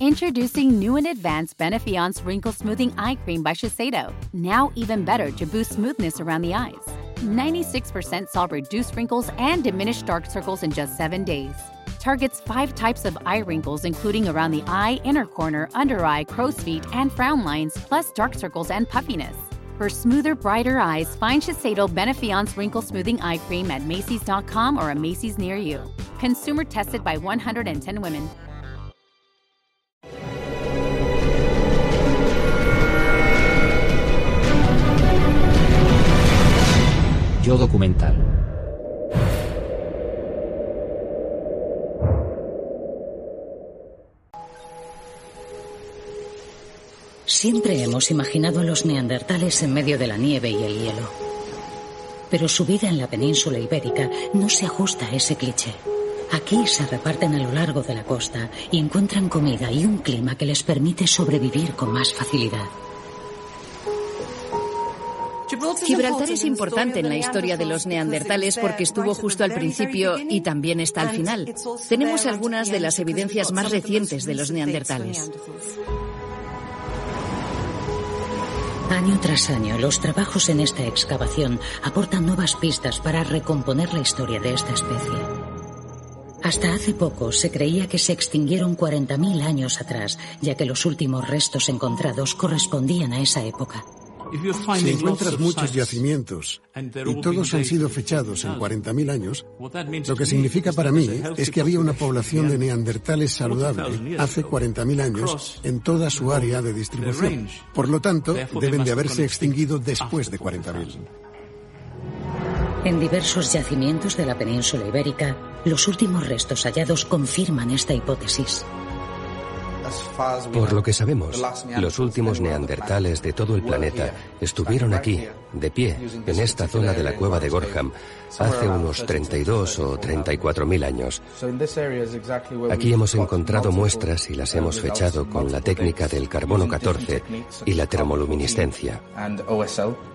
Introducing new and advanced Benefiance Wrinkle Smoothing Eye Cream by Shiseido. Now even better to boost smoothness around the eyes. 96% saw reduced wrinkles and diminished dark circles in just seven days. Targets five types of eye wrinkles, including around the eye, inner corner, under eye, crow's feet, and frown lines, plus dark circles and puffiness. For smoother, brighter eyes, find Shiseido Benefiance Wrinkle Smoothing Eye Cream at Macy's.com or a Macy's near you. Consumer tested by 110 women. Yo documental. Siempre hemos imaginado a los neandertales en medio de la nieve y el hielo. Pero su vida en la península ibérica no se ajusta a ese cliché. Aquí se reparten a lo largo de la costa y encuentran comida y un clima que les permite sobrevivir con más facilidad. Gibraltar es importante en la historia de los neandertales porque estuvo justo al principio y también está al final. Tenemos algunas de las evidencias más recientes de los neandertales. Año tras año, los trabajos en esta excavación aportan nuevas pistas para recomponer la historia de esta especie. Hasta hace poco se creía que se extinguieron 40.000 años atrás, ya que los últimos restos encontrados correspondían a esa época. Si encuentras muchos yacimientos y todos han sido fechados en 40.000 años, lo que significa para mí es que había una población de neandertales saludable hace 40.000 años en toda su área de distribución. Por lo tanto, deben de haberse extinguido después de 40.000. En diversos yacimientos de la península ibérica, los últimos restos hallados confirman esta hipótesis. Por lo que sabemos, los últimos neandertales de todo el planeta estuvieron aquí, de pie, en esta zona de la cueva de Gorham, hace unos 32 o 34 mil años. Aquí hemos encontrado muestras y las hemos fechado con la técnica del carbono 14 y la termoluminiscencia.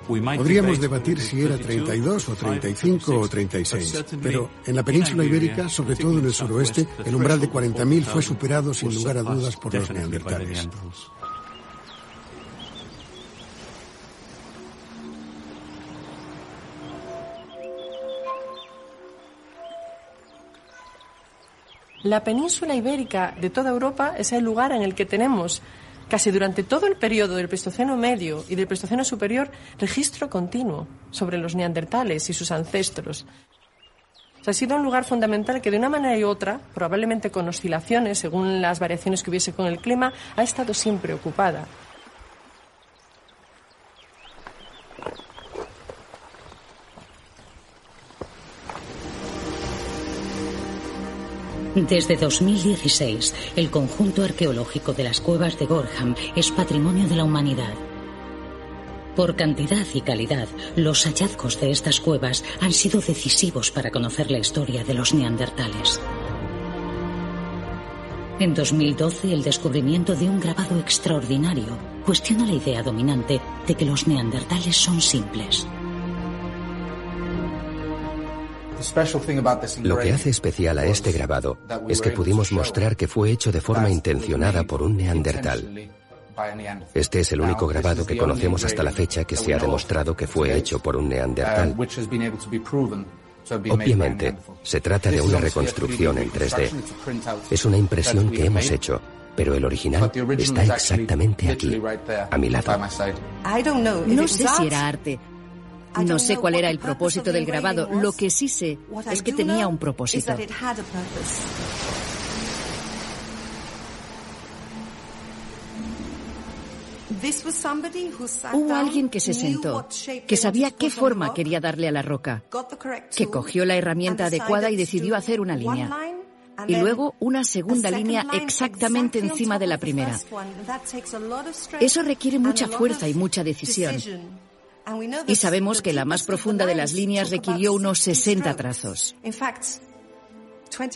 Podríamos debatir si era 32 o 35 o 36, pero en la península ibérica, sobre todo en el suroeste, el umbral de 40.000 fue superado sin lugar a dudas por los neandertales. La península ibérica de toda Europa es el lugar en el que tenemos casi durante todo el periodo del Pleistoceno medio y del Pleistoceno superior registro continuo sobre los neandertales y sus ancestros. Ha sido un lugar fundamental que de una manera u otra, probablemente con oscilaciones según las variaciones que hubiese con el clima, ha estado siempre ocupada. Desde 2016, el conjunto arqueológico de las cuevas de Gorham es patrimonio de la humanidad. Por cantidad y calidad, los hallazgos de estas cuevas han sido decisivos para conocer la historia de los neandertales. En 2012, el descubrimiento de un grabado extraordinario cuestiona la idea dominante de que los neandertales son simples. Lo que hace especial a este grabado es que pudimos mostrar que fue hecho de forma intencionada por un neandertal. Este es el único grabado que conocemos hasta la fecha que se ha demostrado que fue hecho por un neandertal. Obviamente, se trata de una reconstrucción en 3D. Es una impresión que hemos hecho, pero el original está exactamente aquí, a mi lado. No sé si era arte, no sé cuál era el propósito del grabado. Lo que sí sé es que tenía un propósito. Hubo alguien que se sentó, que sabía qué forma quería darle a la roca, que cogió la herramienta adecuada y decidió hacer una línea. Y luego una segunda línea exactamente encima de la primera. Eso requiere mucha fuerza y mucha decisión. Y sabemos que la más profunda de las líneas requirió unos 60 trazos.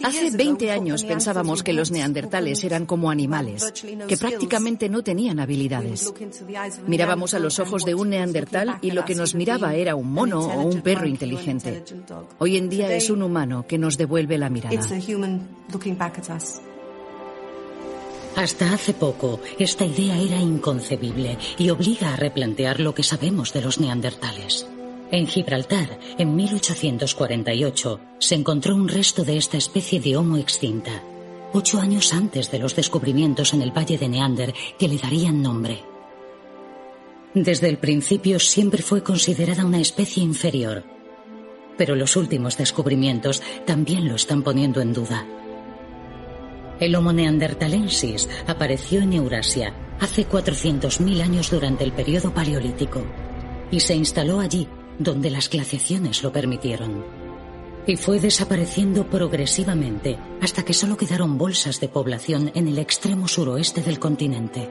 Hace 20 años pensábamos que los neandertales eran como animales, que prácticamente no tenían habilidades. Mirábamos a los ojos de un neandertal y lo que nos miraba era un mono o un perro inteligente. Hoy en día es un humano que nos devuelve la mirada. Hasta hace poco, esta idea era inconcebible y obliga a replantear lo que sabemos de los neandertales. En Gibraltar, en 1848, se encontró un resto de esta especie de Homo extinta, ocho años antes de los descubrimientos en el Valle de Neander que le darían nombre. Desde el principio siempre fue considerada una especie inferior, pero los últimos descubrimientos también lo están poniendo en duda. El Homo neanderthalensis apareció en Eurasia hace 400.000 años durante el periodo paleolítico y se instaló allí donde las glaciaciones lo permitieron. Y fue desapareciendo progresivamente hasta que solo quedaron bolsas de población en el extremo suroeste del continente.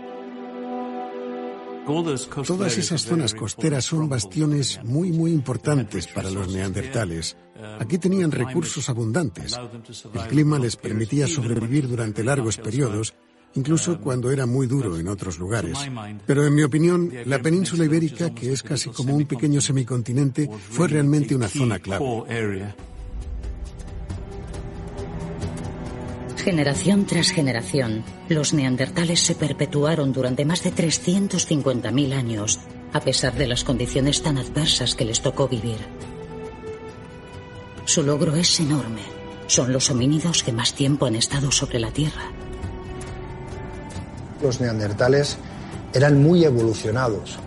Todas esas zonas costeras son bastiones muy, muy importantes para los neandertales. Aquí tenían recursos abundantes. El clima les permitía sobrevivir durante largos periodos, incluso cuando era muy duro en otros lugares. Pero en mi opinión, la península ibérica, que es casi como un pequeño semicontinente, fue realmente una zona clave. Generación tras generación, los neandertales se perpetuaron durante más de 350.000 años, a pesar de las condiciones tan adversas que les tocó vivir. Su logro es enorme. Son los homínidos que más tiempo han estado sobre la Tierra. Los neandertales eran muy evolucionados,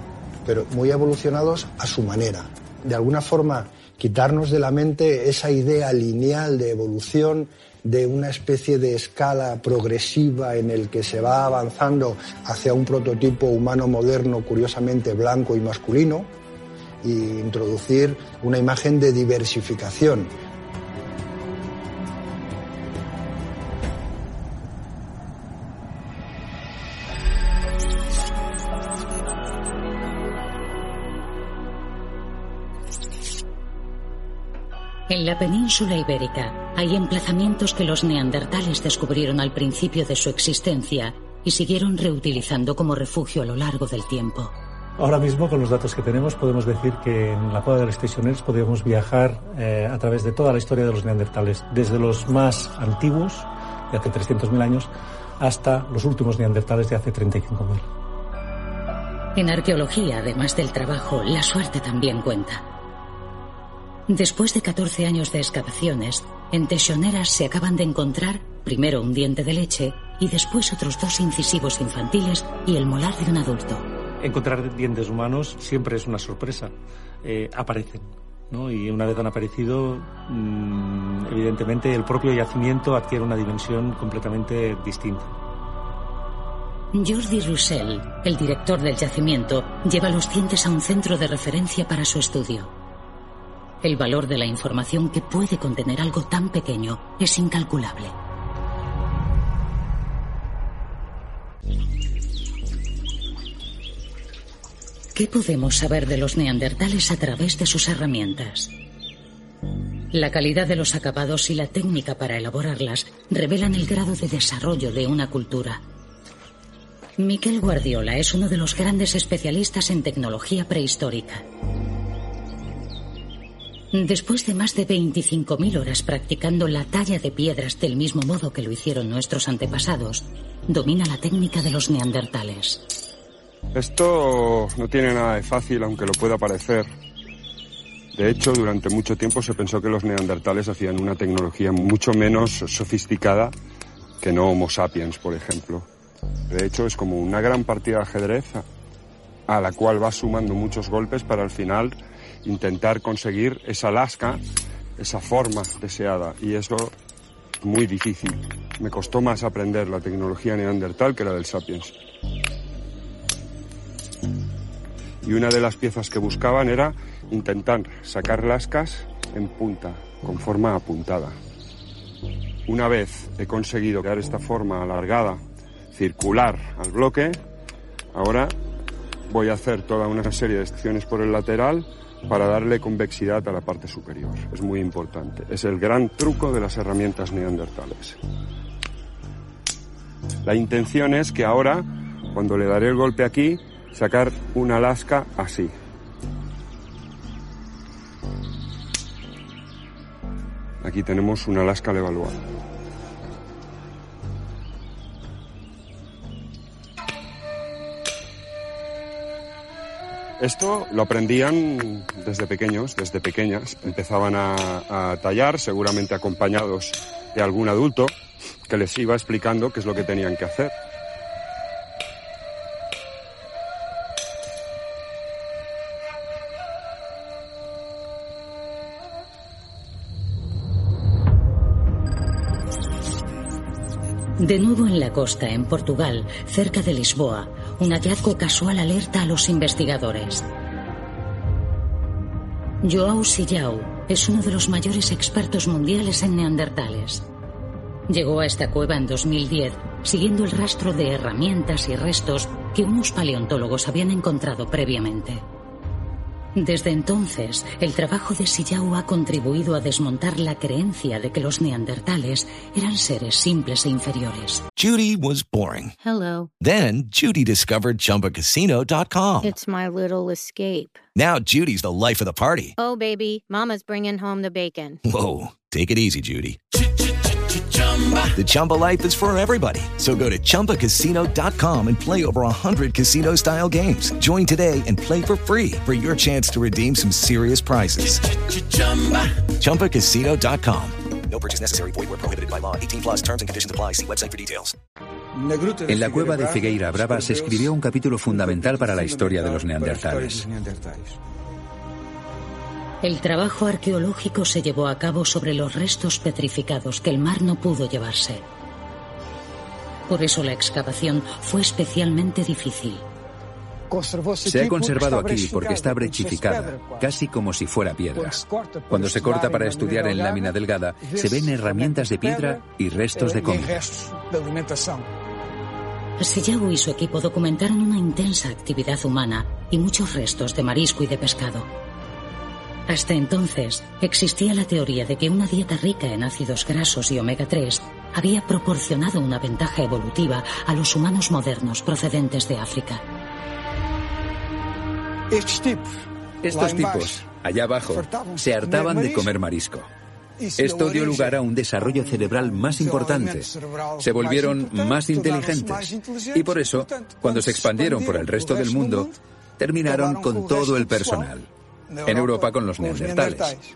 pero muy evolucionados a su manera. De alguna forma, quitarnos de la mente esa idea lineal de evolución de una especie de escala progresiva en el que se va avanzando hacia un prototipo humano moderno curiosamente blanco y masculino e introducir una imagen de diversificación En la península ibérica hay emplazamientos que los neandertales descubrieron al principio de su existencia y siguieron reutilizando como refugio a lo largo del tiempo. Ahora mismo, con los datos que tenemos, podemos decir que en la cueva de los Stationers podemos viajar eh, a través de toda la historia de los neandertales, desde los más antiguos, de hace 300.000 años, hasta los últimos neandertales de hace 35.000. En arqueología, además del trabajo, la suerte también cuenta. Después de 14 años de excavaciones, en Techoneras se acaban de encontrar primero un diente de leche y después otros dos incisivos infantiles y el molar de un adulto. Encontrar dientes humanos siempre es una sorpresa. Eh, aparecen. ¿no? Y una vez han aparecido, mm, evidentemente el propio yacimiento adquiere una dimensión completamente distinta. Jordi Roussel, el director del yacimiento, lleva los dientes a un centro de referencia para su estudio. El valor de la información que puede contener algo tan pequeño es incalculable. ¿Qué podemos saber de los neandertales a través de sus herramientas? La calidad de los acabados y la técnica para elaborarlas revelan el grado de desarrollo de una cultura. Miquel Guardiola es uno de los grandes especialistas en tecnología prehistórica. Después de más de 25.000 horas practicando la talla de piedras del mismo modo que lo hicieron nuestros antepasados, domina la técnica de los neandertales. Esto no tiene nada de fácil, aunque lo pueda parecer. De hecho, durante mucho tiempo se pensó que los neandertales hacían una tecnología mucho menos sofisticada que no Homo sapiens, por ejemplo. De hecho, es como una gran partida de ajedrez a la cual va sumando muchos golpes para al final intentar conseguir esa lasca, esa forma deseada. Y eso muy difícil. Me costó más aprender la tecnología neandertal que la del sapiens. Y una de las piezas que buscaban era intentar sacar lascas en punta, con forma apuntada. Una vez he conseguido crear esta forma alargada, circular al bloque, ahora voy a hacer toda una serie de secciones por el lateral para darle convexidad a la parte superior. Es muy importante. Es el gran truco de las herramientas neandertales. La intención es que ahora, cuando le daré el golpe aquí, sacar una lasca así. Aquí tenemos una lasca de Esto lo aprendían desde pequeños, desde pequeñas. Empezaban a, tallar, seguramente acompañados de algún adulto que les iba explicando qué es lo que tenían que hacer. De nuevo en la costa, en Portugal, cerca de Lisboa, un hallazgo casual alerta a los investigadores. Joao Sillao es uno de los mayores expertos mundiales en neandertales. Llegó a esta cueva en 2010 siguiendo el rastro de herramientas y restos que unos paleontólogos habían encontrado previamente. Desde entonces, el trabajo de Sillao ha contribuido a desmontar la creencia de que los neandertales eran seres simples e inferiores. Judy was boring. Hello. Then Judy discovered chumbacasino.com. It's my little escape. Now Judy's the life of the party. Oh baby, mama's bringing home the bacon. Whoa, take it easy, Judy. The Chumba life is for everybody. So go to ChumbaCasino.com and play over 100 casino style games. Join today and play for free for your chance to redeem some serious prizes. ChumbaCasino.com. No purchase necessary. Void where prohibited by law. 18 plus terms and conditions apply. See website for details. En la cueva de Figueira Brava se escribió un capítulo fundamental para la historia de los neandertales. El trabajo arqueológico se llevó a cabo sobre los restos petrificados que el mar no pudo llevarse. Por eso la excavación fue especialmente difícil. Se ha conservado aquí porque está brechificada, casi como si fuera piedra. Cuando se corta para estudiar en lámina delgada, se ven herramientas de piedra y restos de comida. Sillao y su equipo documentaron una intensa actividad humana y muchos restos de marisco y de pescado. Hasta entonces, existía la teoría de que una dieta rica en ácidos grasos y omega 3 había proporcionado una ventaja evolutiva a los humanos modernos procedentes de África. Estos tipos, allá abajo, se hartaban de comer marisco. Esto dio lugar a un desarrollo cerebral más importante. Se volvieron más inteligentes. Y por eso, cuando se expandieron por el resto del mundo, terminaron con todo el personal en Europa. Con los neandertales.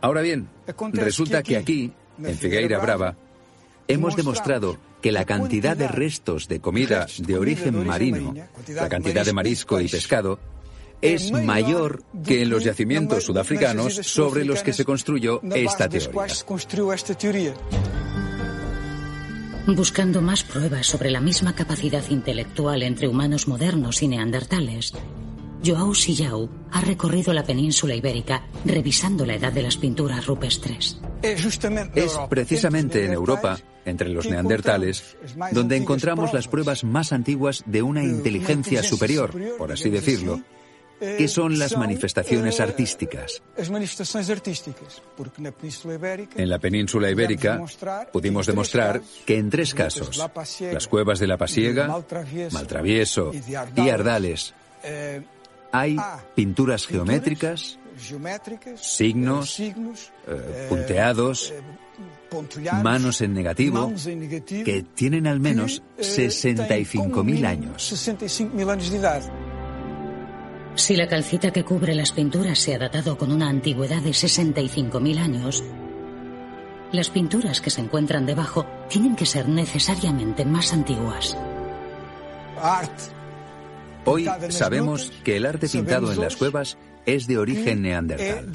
Ahora bien, resulta que aquí, en Figueira Brava, hemos demostrado que la cantidad de restos de comida de origen marino, la cantidad de marisco y pescado, es mayor que en los yacimientos sudafricanos sobre los que se construyó esta teoría. Buscando más pruebas sobre la misma capacidad intelectual entre humanos modernos y neandertales, Joao Sillao ha recorrido la península ibérica revisando la edad de las pinturas rupestres. Es precisamente en Europa, entre los neandertales, donde encontramos las pruebas más antiguas de una inteligencia superior, por así decirlo, que son las manifestaciones artísticas. En la península ibérica pudimos demostrar que en tres casos, las cuevas de la Pasiega, Maltravieso y Ardales, hay ah, pinturas geométricas, signos, eh, eh, punteados, eh, manos en negativo, que tienen al menos 65.000 años. Si la calcita que cubre las pinturas se ha datado con una antigüedad de 65.000 años, las pinturas que se encuentran debajo tienen que ser necesariamente más antiguas. Hoy sabemos que el arte pintado en las cuevas es de origen neandertal.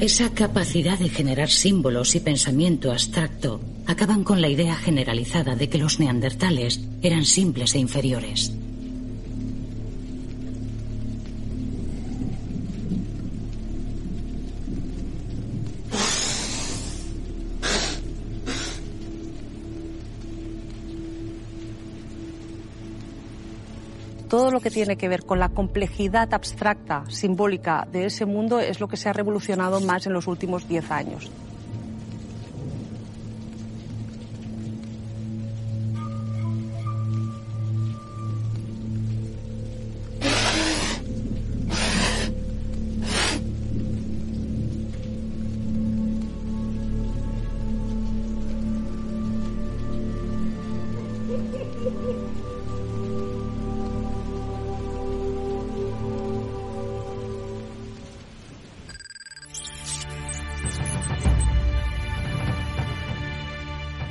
Esa capacidad de generar símbolos y pensamiento abstracto acaban con la idea generalizada de que los neandertales eran simples e inferiores. Que tiene que ver con la complejidad abstracta, simbólica de ese mundo es lo que se ha revolucionado más en los últimos diez años.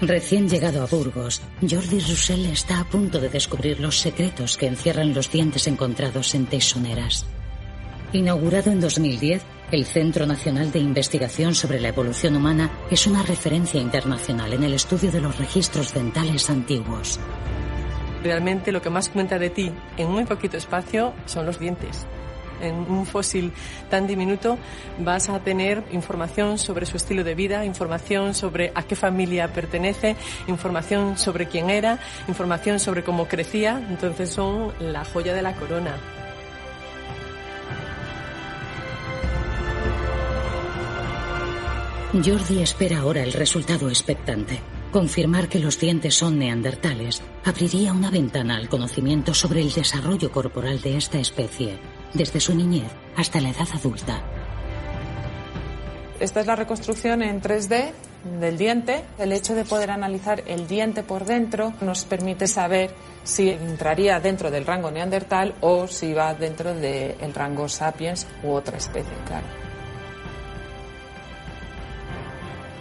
Recién llegado a Burgos, Jordi Roussel está a punto de descubrir los secretos que encierran los dientes encontrados en Teisoneras. Inaugurado en 2010, el Centro Nacional de Investigación sobre la Evolución Humana es una referencia internacional en el estudio de los registros dentales antiguos. Realmente lo que más cuenta de ti en muy poquito espacio son los dientes en un fósil tan diminuto vas a tener información sobre su estilo de vida, información sobre a qué familia pertenece, información sobre quién era, información sobre cómo crecía. Entonces son la joya de la corona. Jordi espera ahora el resultado expectante. Confirmar que los dientes son neandertales abriría una ventana al conocimiento sobre el desarrollo corporal de esta especie, desde su niñez hasta la edad adulta. Esta es la reconstrucción en 3D del diente. El hecho de poder analizar el diente por dentro nos permite saber si entraría dentro del rango neandertal o si va dentro del rango sapiens u otra especie, claro.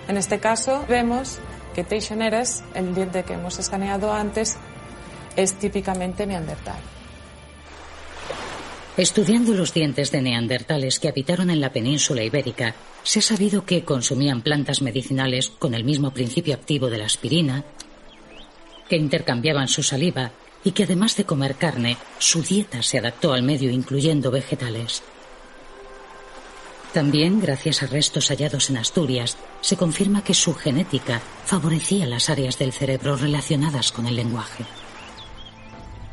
En este caso vemos que Teixoneras, el diente que hemos escaneado antes, es típicamente neandertal. Estudiando los dientes de neandertales que habitaron en la península ibérica, se ha sabido que consumían plantas medicinales con el mismo principio activo de la aspirina, que intercambiaban su saliva y que además de comer carne, su dieta se adaptó al medio incluyendo vegetales. También, gracias a restos hallados en Asturias, se confirma que su genética favorecía las áreas del cerebro relacionadas con el lenguaje.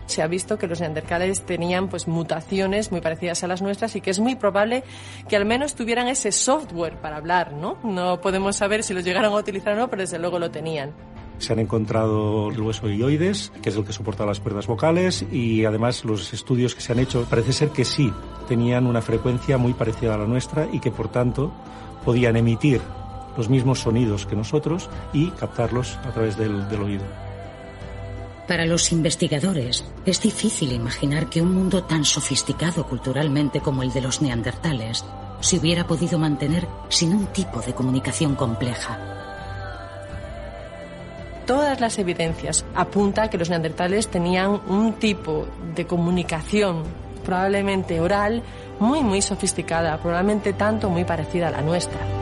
Se ha visto que los neandertales tenían pues mutaciones muy parecidas a las nuestras y que es muy probable que al menos tuvieran ese software para hablar, ¿no? No podemos saber si lo llegaron a utilizar o no, pero desde luego lo tenían. Se han encontrado el hueso que es el que soporta las cuerdas vocales, y además los estudios que se han hecho parece ser que sí tenían una frecuencia muy parecida a la nuestra y que por tanto podían emitir los mismos sonidos que nosotros y captarlos a través del oído. Para los investigadores es difícil imaginar que un mundo tan sofisticado culturalmente como el de los neandertales se hubiera podido mantener sin un tipo de comunicación compleja todas las evidencias apuntan a que los neandertales tenían un tipo de comunicación probablemente oral muy muy sofisticada, probablemente tanto muy parecida a la nuestra.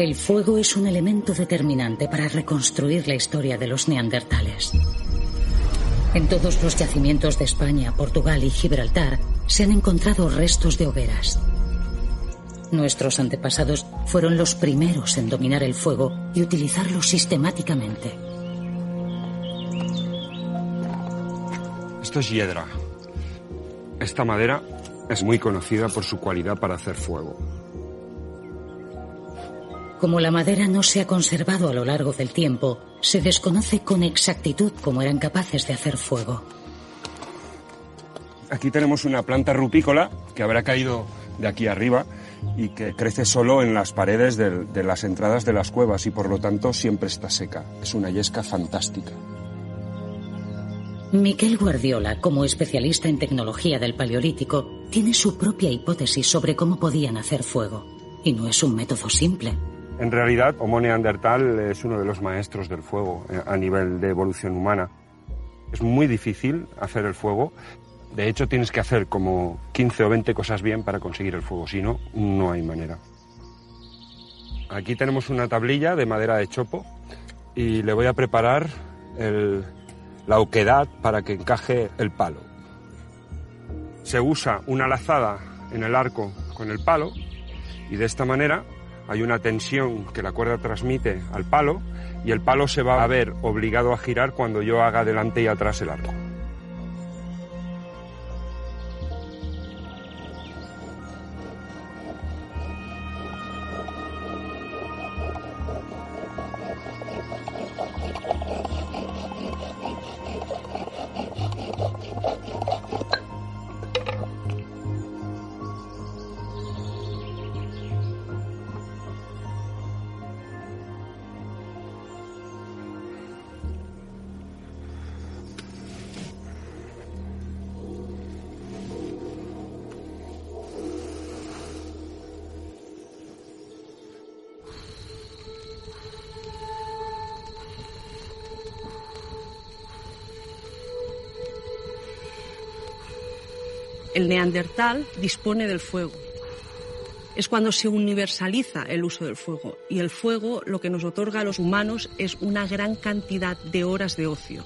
El fuego es un elemento determinante para reconstruir la historia de los neandertales. En todos los yacimientos de España, Portugal y Gibraltar se han encontrado restos de hogueras. Nuestros antepasados fueron los primeros en dominar el fuego y utilizarlo sistemáticamente. Esto es hiedra. Esta madera es muy conocida por su cualidad para hacer fuego. Como la madera no se ha conservado a lo largo del tiempo, se desconoce con exactitud cómo eran capaces de hacer fuego. Aquí tenemos una planta rupícola que habrá caído de aquí arriba y que crece solo en las paredes de, las entradas de las cuevas y por lo tanto siempre está seca. Es una yesca fantástica. Miquel Guardiola, como especialista en tecnología del Paleolítico, tiene su propia hipótesis sobre cómo podían hacer fuego. Y no es un método simple. En realidad, Homo neandertal es uno de los maestros del fuego eh, a nivel de evolución humana. Es muy difícil hacer el fuego de hecho, tienes que hacer como 15 o 20 cosas bien para conseguir el fuego, si no, no hay manera. Aquí tenemos una tablilla de madera de chopo y le voy a preparar la oquedad para que encaje el palo. Se usa una lazada en el arco con el palo y de esta manera hay una tensión que la cuerda transmite al palo y el palo se va a ver obligado a girar cuando yo haga delante y atrás el arco. Neandertal dispone del fuego. Es cuando se universaliza el uso del fuego y el fuego lo que nos otorga a los humanos es una gran cantidad de horas de ocio.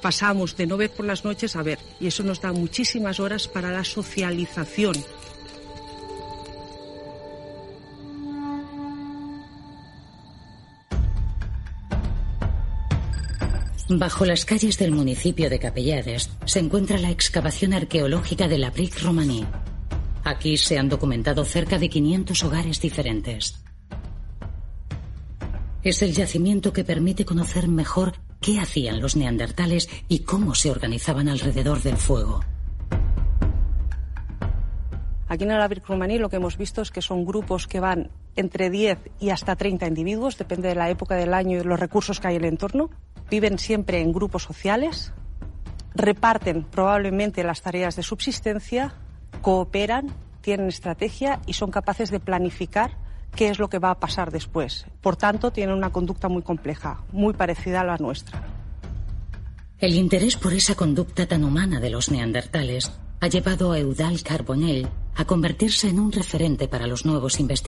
Pasamos de no ver por las noches a ver y eso nos da muchísimas horas para la socialización, Bajo las calles del municipio de Capellades se encuentra la excavación arqueológica de la Brique Romaní. Aquí se han documentado cerca de 500 hogares diferentes. Es el yacimiento que permite conocer mejor qué hacían los neandertales y cómo se organizaban alrededor del fuego. Aquí en la Brique Romaní lo que hemos visto es que son grupos que van entre 10 y hasta 30 individuos, depende de la época del año y los recursos que hay en el entorno viven siempre en grupos sociales, reparten probablemente las tareas de subsistencia, cooperan, tienen estrategia y son capaces de planificar qué es lo que va a pasar después. Por tanto, tienen una conducta muy compleja, muy parecida a la nuestra. El interés por esa conducta tan humana de los neandertales ha llevado a Eudal Carbonell a convertirse en un referente para los nuevos investigadores.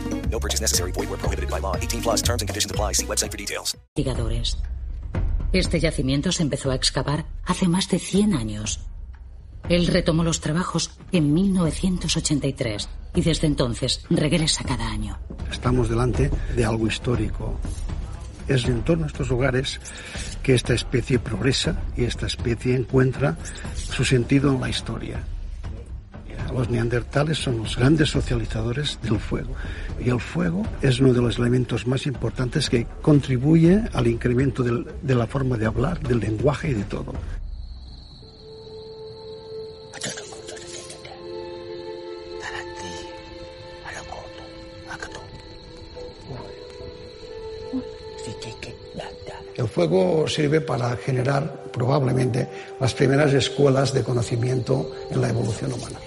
No purchase necessary. Void where prohibited by law. 18 plus terms and conditions apply. See website for details. Este yacimiento se empezó a excavar hace más de 100 años. Él retomó los trabajos en 1983 y desde entonces regresa cada año. Estamos delante de algo histórico. Es en torno a estos lugares que esta especie progresa y esta especie encuentra su sentido en la historia. Los neandertales son los grandes socializadores del fuego y el fuego es uno de los elementos más importantes que contribuye al incremento de la forma de hablar, del lenguaje y de todo. El fuego sirve para generar probablemente las primeras escuelas de conocimiento en la evolución humana.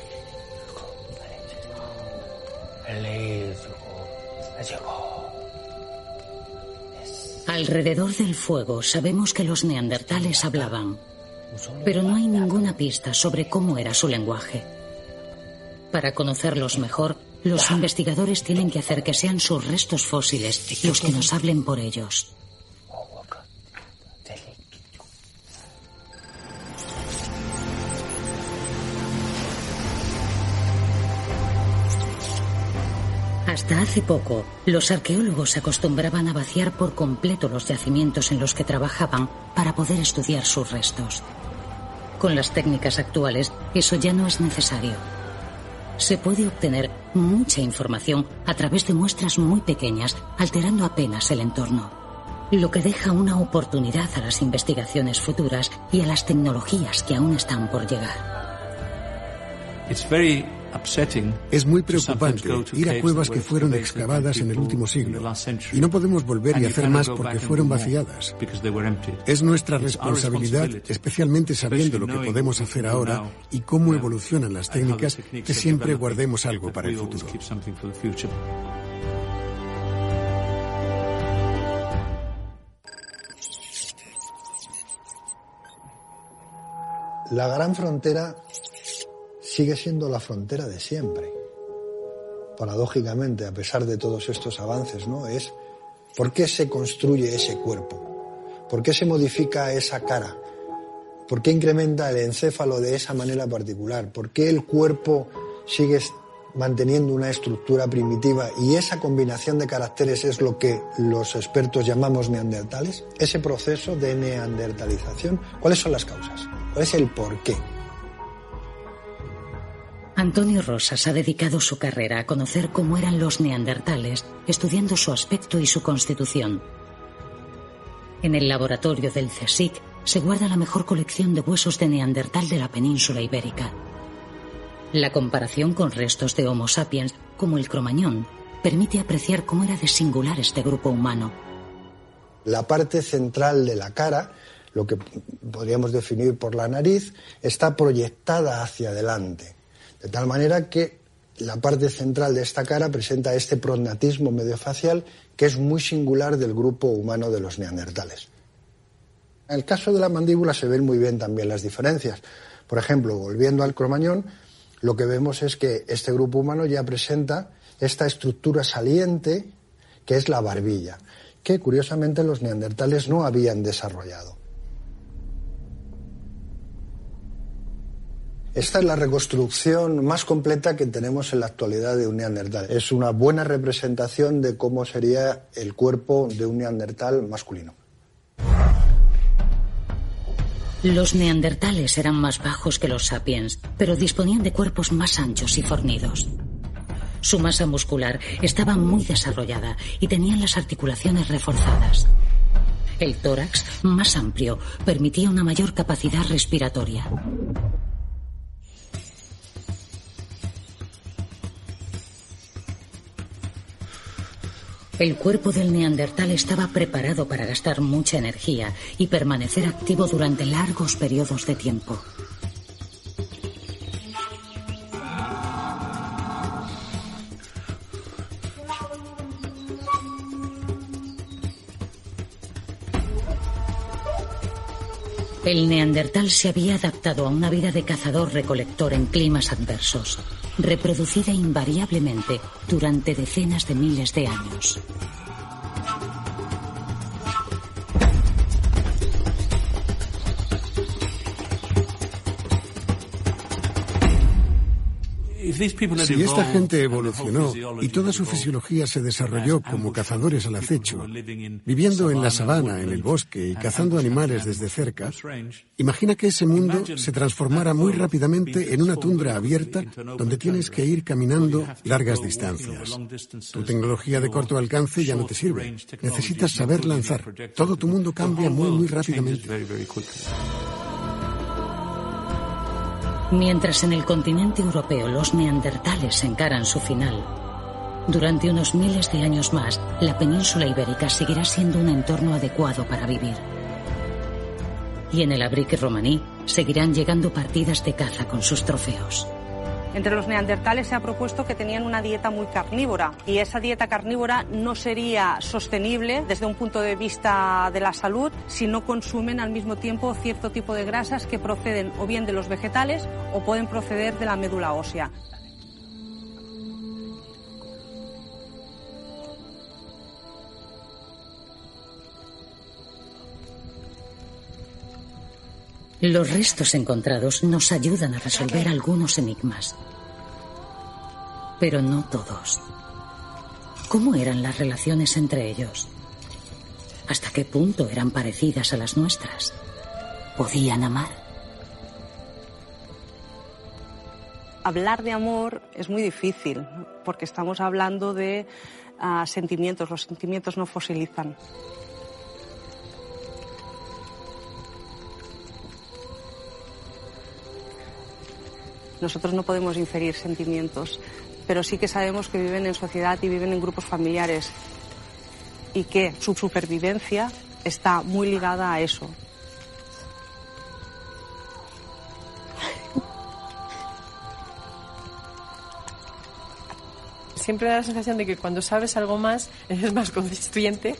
Alrededor del fuego sabemos que los neandertales hablaban, pero no hay ninguna pista sobre cómo era su lenguaje. Para conocerlos mejor, los investigadores tienen que hacer que sean sus restos fósiles los que nos hablen por ellos. Hasta hace poco, los arqueólogos acostumbraban a vaciar por completo los yacimientos en los que trabajaban para poder estudiar sus restos. Con las técnicas actuales, eso ya no es necesario. Se puede obtener mucha información a través de muestras muy pequeñas, alterando apenas el entorno, lo que deja una oportunidad a las investigaciones futuras y a las tecnologías que aún están por llegar. Es muy preocupante ir a cuevas que fueron excavadas en el último siglo y no podemos volver y hacer más porque fueron vaciadas. Es nuestra responsabilidad, especialmente sabiendo lo que podemos hacer ahora y cómo evolucionan las técnicas, que siempre guardemos algo para el futuro. La gran frontera sigue siendo la frontera de siempre. Paradójicamente, a pesar de todos estos avances, ¿no? Es ¿por qué se construye ese cuerpo? ¿Por qué se modifica esa cara? ¿Por qué incrementa el encéfalo de esa manera particular? ¿Por qué el cuerpo sigue manteniendo una estructura primitiva y esa combinación de caracteres es lo que los expertos llamamos neandertales, ese proceso de neandertalización, ¿cuáles son las causas? ¿Cuál es el porqué? Antonio Rosas ha dedicado su carrera a conocer cómo eran los neandertales, estudiando su aspecto y su constitución. En el laboratorio del CSIC se guarda la mejor colección de huesos de neandertal de la península ibérica. La comparación con restos de Homo sapiens, como el cromañón, permite apreciar cómo era de singular este grupo humano. La parte central de la cara, lo que podríamos definir por la nariz, está proyectada hacia adelante, de tal manera que la parte central de esta cara presenta este prognatismo mediofacial que es muy singular del grupo humano de los neandertales. En el caso de la mandíbula se ven muy bien también las diferencias. Por ejemplo, volviendo al cromañón, lo que vemos es que este grupo humano ya presenta esta estructura saliente que es la barbilla, que curiosamente los neandertales no habían desarrollado. Esta es la reconstrucción más completa que tenemos en la actualidad de un neandertal. Es una buena representación de cómo sería el cuerpo de un neandertal masculino. Los neandertales eran más bajos que los sapiens, pero disponían de cuerpos más anchos y fornidos. Su masa muscular estaba muy desarrollada y tenían las articulaciones reforzadas. El tórax, más amplio, permitía una mayor capacidad respiratoria. El cuerpo del neandertal estaba preparado para gastar mucha energía y permanecer activo durante largos periodos de tiempo. El neandertal se había adaptado a una vida de cazador-recolector en climas adversos reproducida invariablemente durante decenas de miles de años. Si esta gente evolucionó y toda su fisiología se desarrolló como cazadores al acecho, viviendo en la sabana, en el bosque y cazando animales desde cerca, imagina que ese mundo se transformara muy rápidamente en una tundra abierta donde tienes que ir caminando largas distancias. Tu tecnología de corto alcance ya no te sirve. Necesitas saber lanzar. Todo tu mundo cambia muy, muy rápidamente. Mientras en el continente europeo los neandertales encaran su final, durante unos miles de años más, la península ibérica seguirá siendo un entorno adecuado para vivir. Y en el abrique romaní seguirán llegando partidas de caza con sus trofeos. Entre los neandertales se ha propuesto que tenían una dieta muy carnívora y esa dieta carnívora no sería sostenible desde un punto de vista de la salud si no consumen al mismo tiempo cierto tipo de grasas que proceden o bien de los vegetales o pueden proceder de la médula ósea. Los restos encontrados nos ayudan a resolver algunos enigmas, pero no todos. ¿Cómo eran las relaciones entre ellos? ¿Hasta qué punto eran parecidas a las nuestras? ¿Podían amar? Hablar de amor es muy difícil porque estamos hablando de ah, sentimientos. Los sentimientos no fosilizan. Nosotros no podemos inferir sentimientos, pero sí que sabemos que viven en sociedad y viven en grupos familiares y que su supervivencia está muy ligada a eso. Siempre da la sensación de que cuando sabes algo más eres más consciente,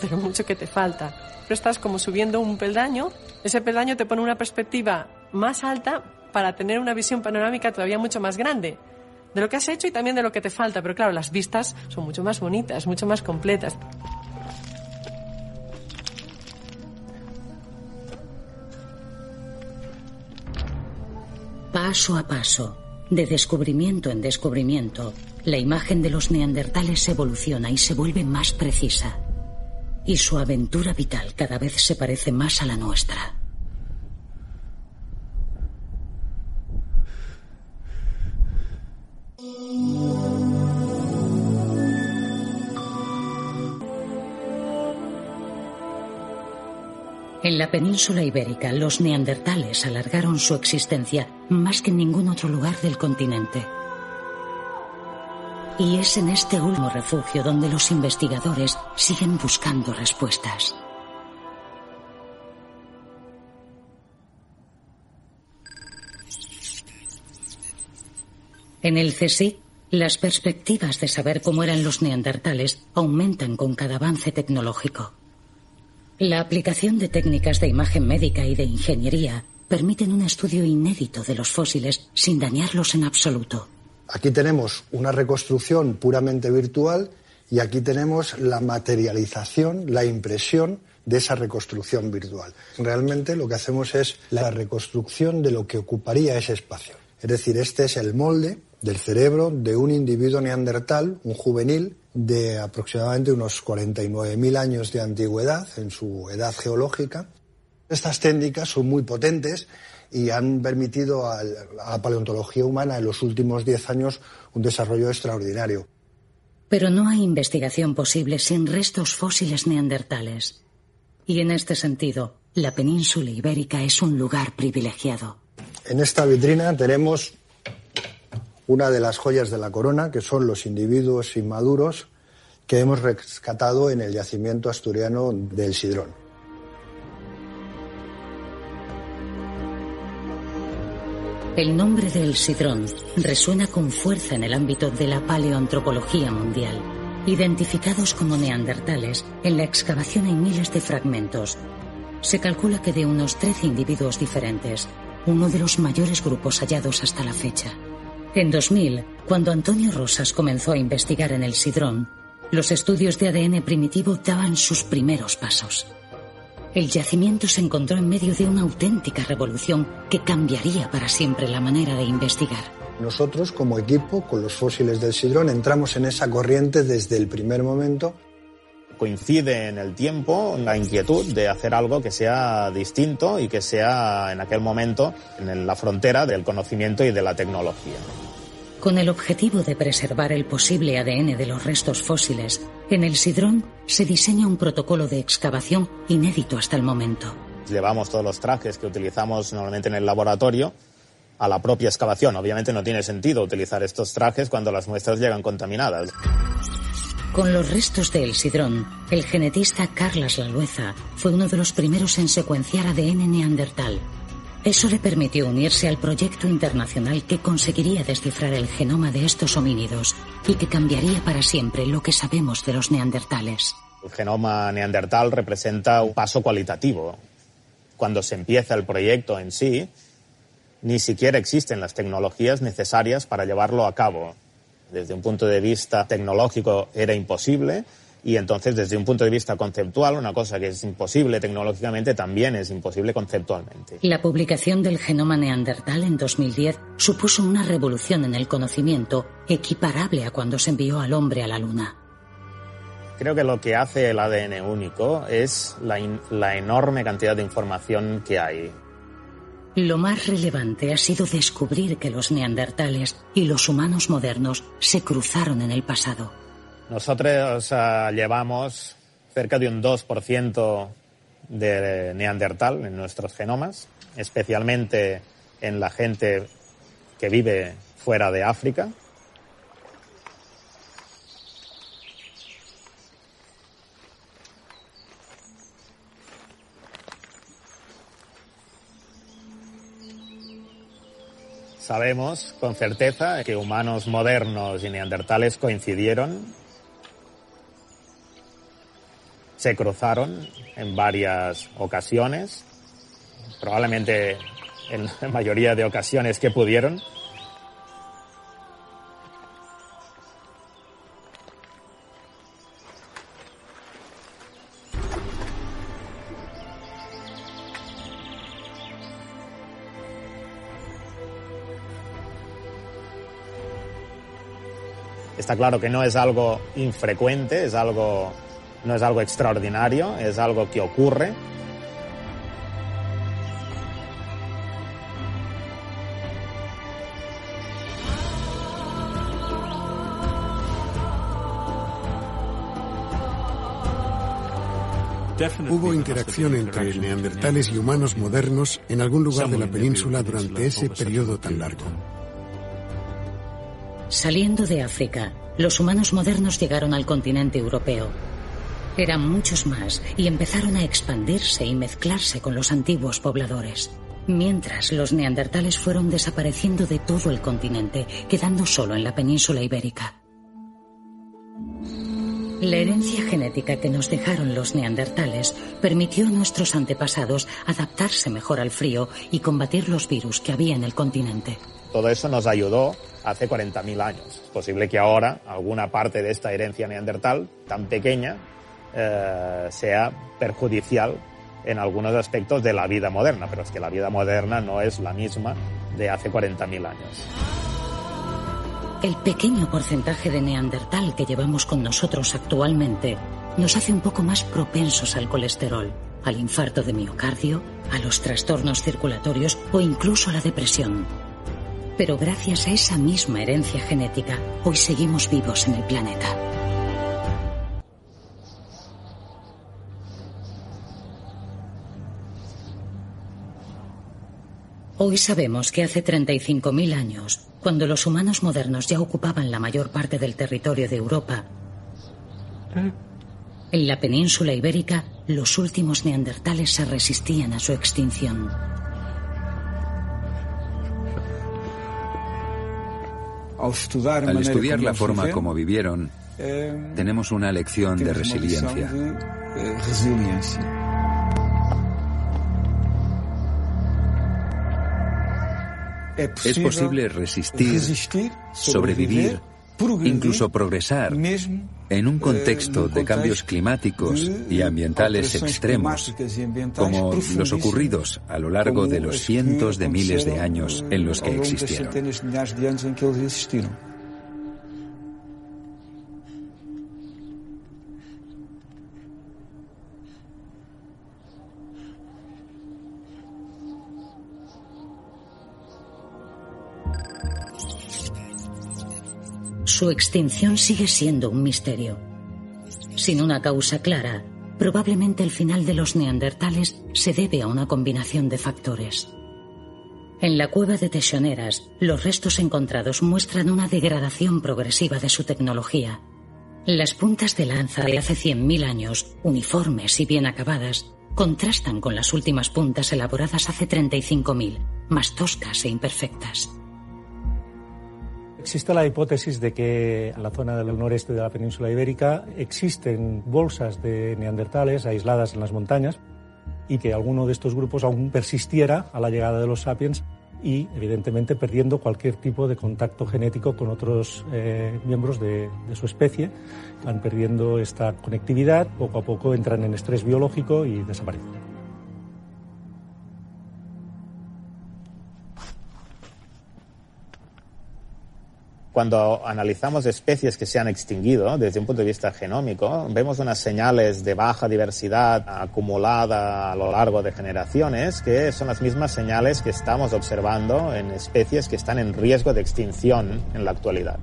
pero mucho que te falta. Pero estás como subiendo un peldaño, ese peldaño te pone una perspectiva más alta, para tener una visión panorámica todavía mucho más grande de lo que has hecho y también de lo que te falta. Pero claro, las vistas son mucho más bonitas, mucho más completas. Paso a paso, De descubrimiento en descubrimiento, la imagen de los neandertales evoluciona y se vuelve más precisa. Y su aventura vital cada vez se parece más a la nuestra. En la península ibérica, los neandertales alargaron su existencia más que en ningún otro lugar del continente. Y es en este último refugio donde los investigadores siguen buscando respuestas. En el CSIC, las perspectivas de saber cómo eran los neandertales aumentan con cada avance tecnológico. La aplicación de técnicas de imagen médica y de ingeniería permiten un estudio inédito de los fósiles sin dañarlos en absoluto. Aquí tenemos una reconstrucción puramente virtual y aquí tenemos la materialización, la impresión de esa reconstrucción virtual. Realmente lo que hacemos es la reconstrucción de lo que ocuparía ese espacio. Es decir, este es el molde del cerebro de un individuo neandertal, un juvenil, de aproximadamente unos 49.000 años de antigüedad en su edad geológica. Estas técnicas son muy potentes y han permitido a la paleontología humana en los últimos 10 años un desarrollo extraordinario. Pero no hay investigación posible sin restos fósiles neandertales. Y en este sentido, la península ibérica es un lugar privilegiado. En esta vitrina tenemos una de las joyas de la corona, que son los individuos inmaduros que hemos rescatado en el yacimiento asturiano del Sidrón. El nombre del Sidrón resuena con fuerza en el ámbito de la paleoantropología mundial. Identificados como neandertales, en la excavación hay miles de fragmentos. Se calcula que de unos 13 individuos diferentes, uno de los mayores grupos hallados hasta la fecha. En 2000, cuando Antonio Rosas comenzó a investigar en el Sidrón, los estudios de ADN primitivo daban sus primeros pasos. El yacimiento se encontró en medio de una auténtica revolución que cambiaría para siempre la manera de investigar. Nosotros, como equipo, con los fósiles del Sidrón, entramos en esa corriente desde el primer momento coincide en el tiempo la inquietud de hacer algo que sea distinto y que sea en aquel momento en la frontera del conocimiento y de la tecnología. Con el objetivo de preservar el posible ADN de los restos fósiles, en el Sidrón se diseña un protocolo de excavación inédito hasta el momento. Llevamos todos los trajes que utilizamos normalmente en el laboratorio a la propia excavación. Obviamente no tiene sentido utilizar estos trajes cuando las muestras llegan contaminadas. Con los restos de El Sidrón, el genetista Carlas Lalueza fue uno de los primeros en secuenciar ADN neandertal. Eso le permitió unirse al proyecto internacional que conseguiría descifrar el genoma de estos homínidos y que cambiaría para siempre lo que sabemos de los neandertales. El genoma neandertal representa un paso cualitativo. Cuando se empieza el proyecto en sí, ni siquiera existen las tecnologías necesarias para llevarlo a cabo desde un punto de vista tecnológico era imposible y entonces desde un punto de vista conceptual una cosa que es imposible tecnológicamente también es imposible conceptualmente. La publicación del genoma neandertal en 2010 supuso una revolución en el conocimiento equiparable a cuando se envió al hombre a la luna. Creo que lo que hace el ADN único es la, la enorme cantidad de información que hay. Lo más relevante ha sido descubrir que los neandertales y los humanos modernos se cruzaron en el pasado. Nosotros llevamos cerca de un 2% de neandertal en nuestros genomas, especialmente en la gente que vive fuera de África. Sabemos con certeza que humanos modernos y neandertales coincidieron, se cruzaron en varias ocasiones, probablemente en la mayoría de ocasiones que pudieron, Está claro que no es algo infrecuente, es algo, no es algo extraordinario, es algo que ocurre. Hubo interacción entre neandertales y humanos modernos en algún lugar de la península durante ese periodo tan largo. Saliendo de África, los humanos modernos llegaron al continente europeo. Eran muchos más y empezaron a expandirse y mezclarse con los antiguos pobladores. Mientras los neandertales fueron desapareciendo de todo el continente, quedando solo en la península ibérica. La herencia genética que nos dejaron los neandertales permitió a nuestros antepasados adaptarse mejor al frío y combatir los virus que había en el continente. Todo eso nos ayudó hace 40.000 años. Es posible que ahora alguna parte de esta herencia neandertal tan pequeña eh, sea perjudicial en algunos aspectos de la vida moderna, pero es que la vida moderna no es la misma de hace 40.000 años. El pequeño porcentaje de neandertal que llevamos con nosotros actualmente nos hace un poco más propensos al colesterol, al infarto de miocardio, a los trastornos circulatorios o incluso a la depresión. Pero gracias a esa misma herencia genética, hoy seguimos vivos en el planeta. Hoy sabemos que hace 35.000 años, cuando los humanos modernos ya ocupaban la mayor parte del territorio de Europa, en la península ibérica, los últimos neandertales se resistían a su extinción. Al estudiar la forma como vivieron, tenemos una lección de resiliencia. Es posible resistir, sobrevivir, incluso progresar en un contexto de cambios climáticos y ambientales extremos, como los ocurridos a lo largo de los cientos de miles de años en los que existieron. Su extinción sigue siendo un misterio. Sin una causa clara, probablemente el final de los neandertales se debe a una combinación de factores. En la cueva de Techoneras, los restos encontrados muestran una degradación progresiva de su tecnología. Las puntas de lanza de hace 100.000 años, uniformes y bien acabadas, contrastan con las últimas puntas elaboradas hace 35.000, más toscas e imperfectas. Existe la hipótesis de que en la zona del noreste de la península ibérica existen bolsas de neandertales aisladas en las montañas y que alguno de estos grupos aún persistiera a la llegada de los sapiens y, evidentemente, perdiendo cualquier tipo de contacto genético con otros eh, miembros de, de, su especie. Van perdiendo esta conectividad, poco a poco entran en estrés biológico y desaparecen. Cuando analizamos especies que se han extinguido desde un punto de vista genómico, vemos unas señales de baja diversidad acumulada a lo largo de generaciones que son las mismas señales que estamos observando en especies que están en riesgo de extinción en la actualidad.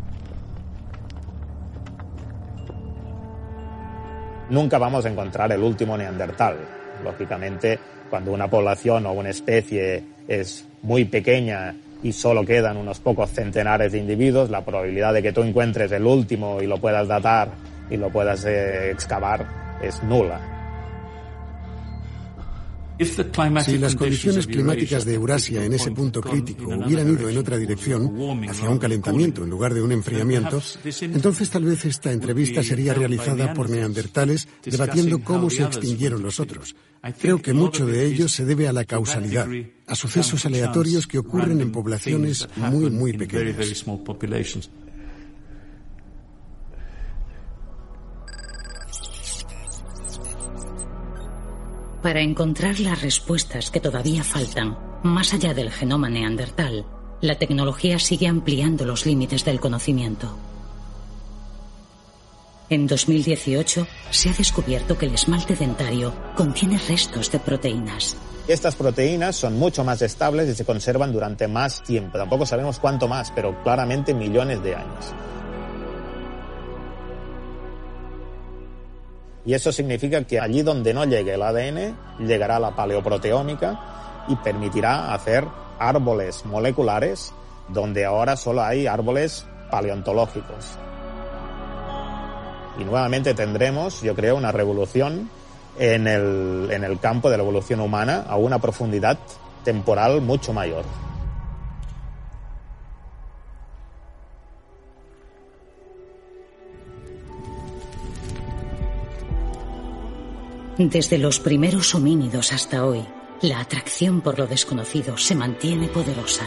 Nunca vamos a encontrar el último neandertal. Lógicamente, cuando una población o una especie es muy pequeña y solo quedan unos pocos centenares de individuos, la probabilidad de que tú encuentres el último y lo puedas datar y lo puedas eh, excavar es nula. Si las condiciones climáticas de Eurasia en ese punto crítico hubieran ido en otra dirección, hacia un calentamiento en lugar de un enfriamiento, entonces tal vez esta entrevista sería realizada por neandertales debatiendo cómo se extinguieron los otros. Creo que mucho de ello se debe a la causalidad, a sucesos aleatorios que ocurren en poblaciones muy, muy pequeñas. Para encontrar las respuestas que todavía faltan, más allá del genoma neandertal, la tecnología sigue ampliando los límites del conocimiento. En 2018 se ha descubierto que el esmalte dentario contiene restos de proteínas. Estas proteínas son mucho más estables y se conservan durante más tiempo. Tampoco sabemos cuánto más, pero claramente millones de años. Y eso significa que allí donde no llegue el ADN, llegará la paleoproteómica y permitirá hacer árboles moleculares donde ahora solo hay árboles paleontológicos. Y nuevamente tendremos, yo creo, una revolución en el, en el campo de la evolución humana a una profundidad temporal mucho mayor. Desde los primeros homínidos hasta hoy, la atracción por lo desconocido se mantiene poderosa.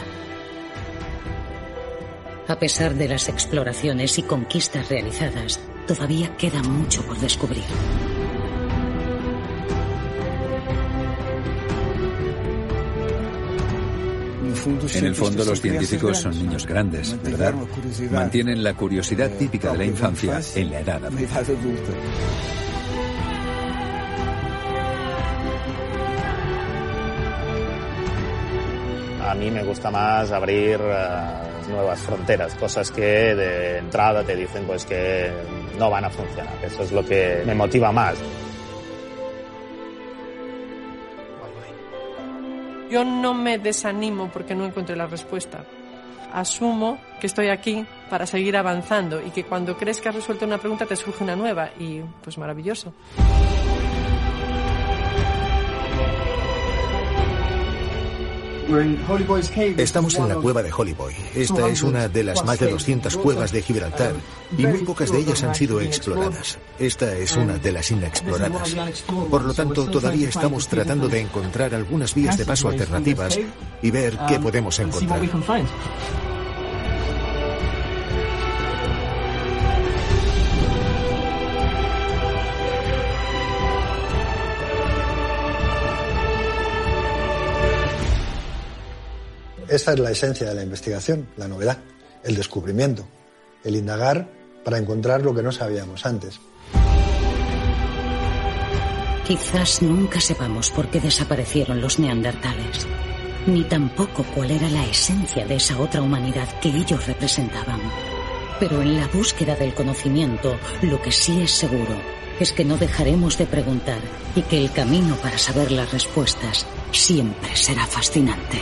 A pesar de las exploraciones y conquistas realizadas, todavía queda mucho por descubrir. En el fondo los científicos son niños grandes, ¿verdad? Mantienen la curiosidad típica de la infancia en la edad adulta. Mí me gusta más abrir eh, nuevas fronteras, cosas que de entrada te dicen pues que no van a funcionar. Eso es lo que me motiva más. Yo no me desanimo porque no encuentre la respuesta. Asumo que estoy aquí para seguir avanzando y que cuando crees que has resuelto una pregunta te surge una nueva y pues maravilloso. Estamos en la cueva de Holyboy. Esta es una de las más de 200 cuevas de Gibraltar y muy pocas de ellas han sido exploradas. Esta es una de las inexploradas. Por lo tanto, todavía estamos tratando de encontrar algunas vías de paso alternativas y ver qué podemos encontrar. Esta es la esencia de la investigación, la novedad, el descubrimiento, el indagar para encontrar lo que no sabíamos antes. Quizás nunca sepamos por qué desaparecieron los neandertales, ni tampoco cuál era la esencia de esa otra humanidad que ellos representaban. Pero en la búsqueda del conocimiento, lo que sí es seguro es que no dejaremos de preguntar y que el camino para saber las respuestas siempre será fascinante.